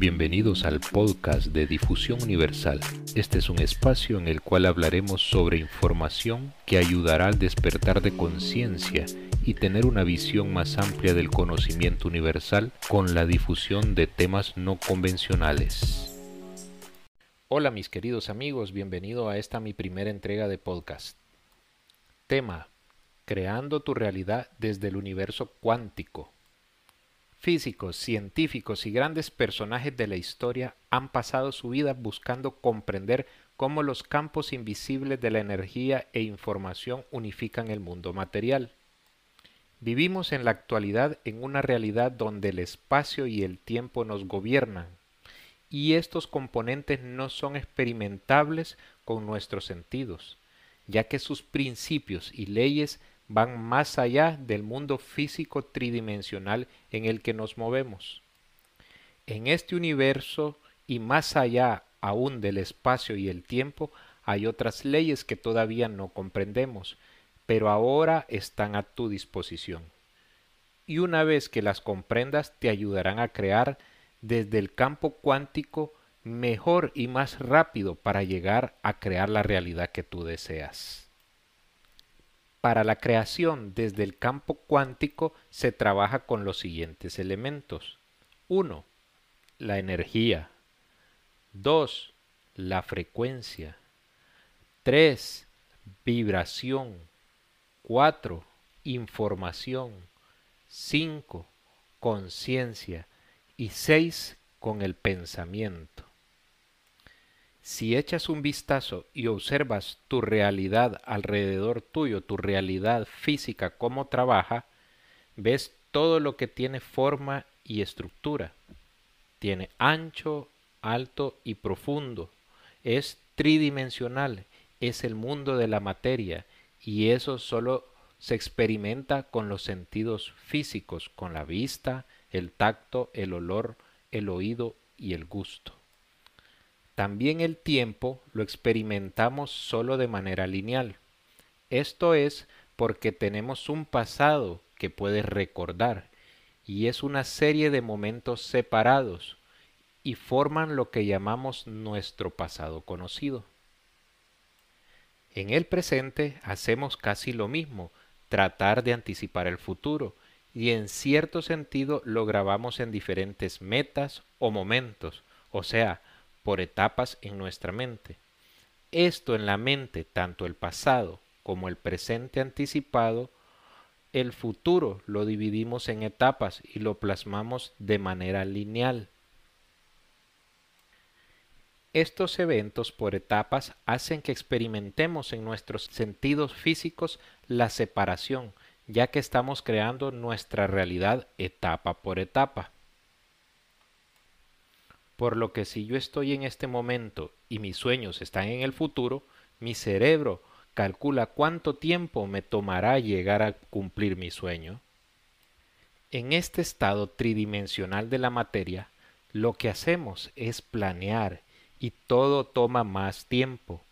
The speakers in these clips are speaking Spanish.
Bienvenidos al podcast de Difusión Universal. Este es un espacio en el cual hablaremos sobre información que ayudará al despertar de conciencia y tener una visión más amplia del conocimiento universal con la difusión de temas no convencionales. Hola mis queridos amigos, bienvenido a esta mi primera entrega de podcast. Tema, creando tu realidad desde el universo cuántico. Físicos, científicos y grandes personajes de la historia han pasado su vida buscando comprender cómo los campos invisibles de la energía e información unifican el mundo material. Vivimos en la actualidad en una realidad donde el espacio y el tiempo nos gobiernan, y estos componentes no son experimentables con nuestros sentidos, ya que sus principios y leyes van más allá del mundo físico tridimensional en el que nos movemos. En este universo y más allá aún del espacio y el tiempo hay otras leyes que todavía no comprendemos, pero ahora están a tu disposición. Y una vez que las comprendas te ayudarán a crear desde el campo cuántico mejor y más rápido para llegar a crear la realidad que tú deseas. Para la creación desde el campo cuántico se trabaja con los siguientes elementos. 1. La energía. 2. La frecuencia. 3. Vibración. 4. Información. 5. Conciencia. Y 6. Con el pensamiento. Si echas un vistazo y observas tu realidad alrededor tuyo, tu realidad física, cómo trabaja, ves todo lo que tiene forma y estructura. Tiene ancho, alto y profundo. Es tridimensional, es el mundo de la materia y eso solo se experimenta con los sentidos físicos, con la vista, el tacto, el olor, el oído y el gusto. También el tiempo lo experimentamos solo de manera lineal. Esto es porque tenemos un pasado que puedes recordar y es una serie de momentos separados y forman lo que llamamos nuestro pasado conocido. En el presente hacemos casi lo mismo, tratar de anticipar el futuro, y en cierto sentido lo grabamos en diferentes metas o momentos, o sea, por etapas en nuestra mente. Esto en la mente, tanto el pasado como el presente anticipado, el futuro lo dividimos en etapas y lo plasmamos de manera lineal. Estos eventos por etapas hacen que experimentemos en nuestros sentidos físicos la separación, ya que estamos creando nuestra realidad etapa por etapa. Por lo que si yo estoy en este momento y mis sueños están en el futuro, mi cerebro calcula cuánto tiempo me tomará llegar a cumplir mi sueño. En este estado tridimensional de la materia, lo que hacemos es planear y todo toma más tiempo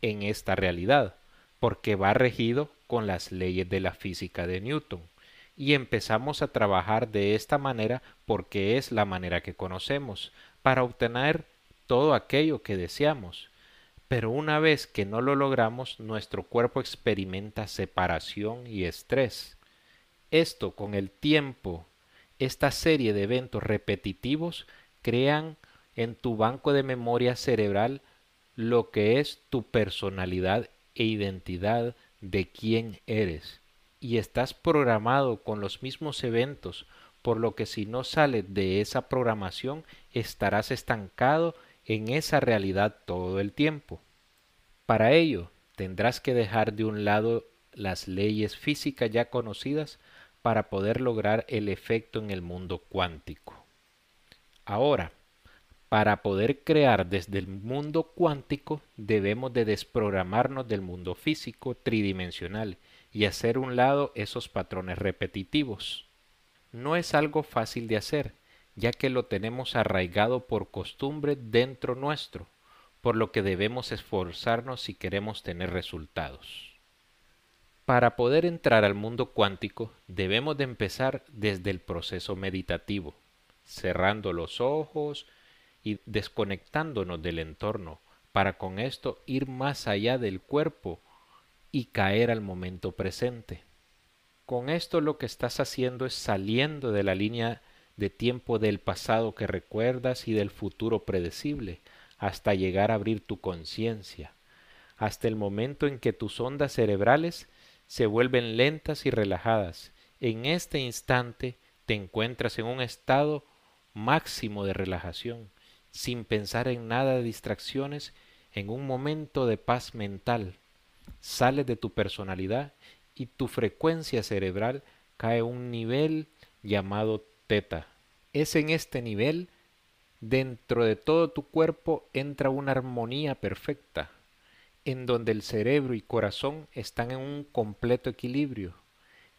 en esta realidad, porque va regido con las leyes de la física de Newton. Y empezamos a trabajar de esta manera porque es la manera que conocemos, para obtener todo aquello que deseamos. Pero una vez que no lo logramos, nuestro cuerpo experimenta separación y estrés. Esto con el tiempo, esta serie de eventos repetitivos crean en tu banco de memoria cerebral lo que es tu personalidad e identidad de quién eres. Y estás programado con los mismos eventos, por lo que si no sales de esa programación estarás estancado en esa realidad todo el tiempo. Para ello, tendrás que dejar de un lado las leyes físicas ya conocidas para poder lograr el efecto en el mundo cuántico. Ahora, para poder crear desde el mundo cuántico debemos de desprogramarnos del mundo físico tridimensional y hacer un lado esos patrones repetitivos no es algo fácil de hacer, ya que lo tenemos arraigado por costumbre dentro nuestro, por lo que debemos esforzarnos si queremos tener resultados. Para poder entrar al mundo cuántico debemos de empezar desde el proceso meditativo, cerrando los ojos y desconectándonos del entorno para con esto ir más allá del cuerpo y caer al momento presente. Con esto lo que estás haciendo es saliendo de la línea de tiempo del pasado que recuerdas y del futuro predecible, hasta llegar a abrir tu conciencia, hasta el momento en que tus ondas cerebrales se vuelven lentas y relajadas. En este instante te encuentras en un estado máximo de relajación, sin pensar en nada de distracciones, en un momento de paz mental. Sales de tu personalidad y tu frecuencia cerebral cae a un nivel llamado Es en este nivel, dentro de todo tu cuerpo entra una armonía perfecta, en donde el cerebro y corazón están en un completo equilibrio.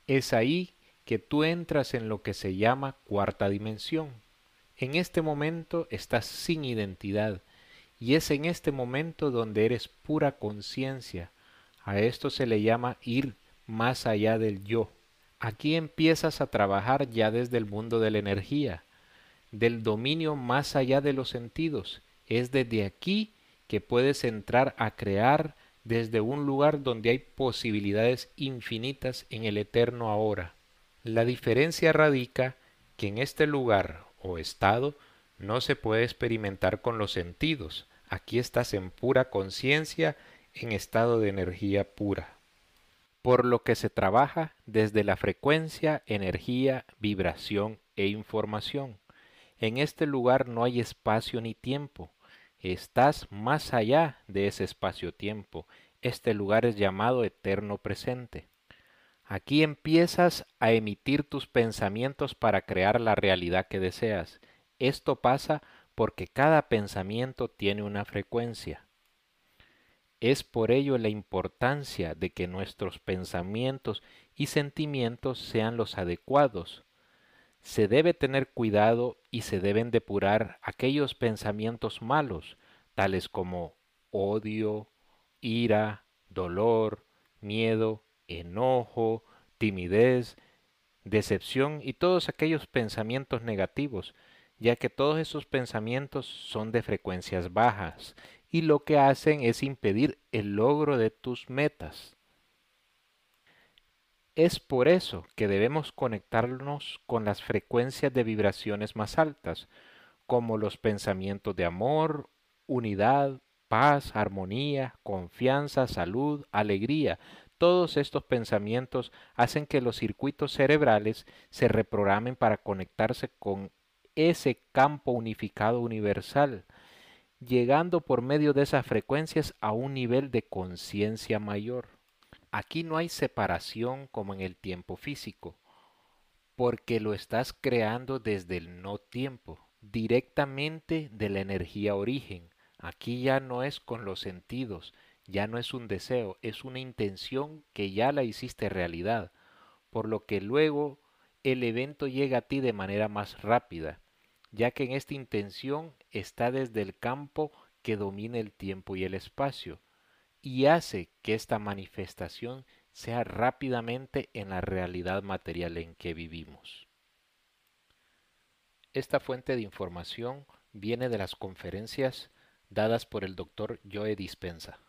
Es ahí que tú entras en lo que se llama cuarta dimensión. En este momento estás sin identidad y es en este momento donde eres pura conciencia. A esto se le llama ir más allá del yo. Aquí empiezas a trabajar ya desde el mundo de la energía, del dominio más allá de los sentidos. Es desde aquí que puedes entrar a crear desde un lugar donde hay posibilidades infinitas en el eterno ahora. La diferencia radica que en este lugar o estado no se puede experimentar con los sentidos. Aquí estás en pura conciencia, en estado de energía pura por lo que se trabaja desde la frecuencia, energía, vibración e información. En este lugar no hay espacio ni tiempo. Estás más allá de ese espacio-tiempo. Este lugar es llamado eterno presente. Aquí empiezas a emitir tus pensamientos para crear la realidad que deseas. Esto pasa porque cada pensamiento tiene una frecuencia. Es por ello la importancia de que nuestros pensamientos y sentimientos sean los adecuados. Se debe tener cuidado y se deben depurar aquellos pensamientos malos, tales como odio, ira, dolor, miedo, enojo, timidez, decepción y todos aquellos pensamientos negativos, ya que todos esos pensamientos son de frecuencias bajas y lo que hacen es impedir el logro de tus metas. Es por eso que debemos conectarnos con las frecuencias de vibraciones más altas, como los pensamientos de amor, unidad, paz, armonía, confianza, salud, alegría. Todos estos pensamientos hacen que los circuitos cerebrales se reprogramen para conectarse con ese campo unificado universal, llegando por medio de esas frecuencias a un nivel de conciencia mayor. Aquí no hay separación como en el tiempo físico, porque lo estás creando desde el no tiempo, directamente de la energía origen. Aquí ya no es con los sentidos, ya no es un deseo, es una intención que ya la hiciste realidad, por lo que luego el evento llega a ti de manera más rápida ya que en esta intención está desde el campo que domina el tiempo y el espacio, y hace que esta manifestación sea rápidamente en la realidad material en que vivimos. Esta fuente de información viene de las conferencias dadas por el doctor Joe Dispensa.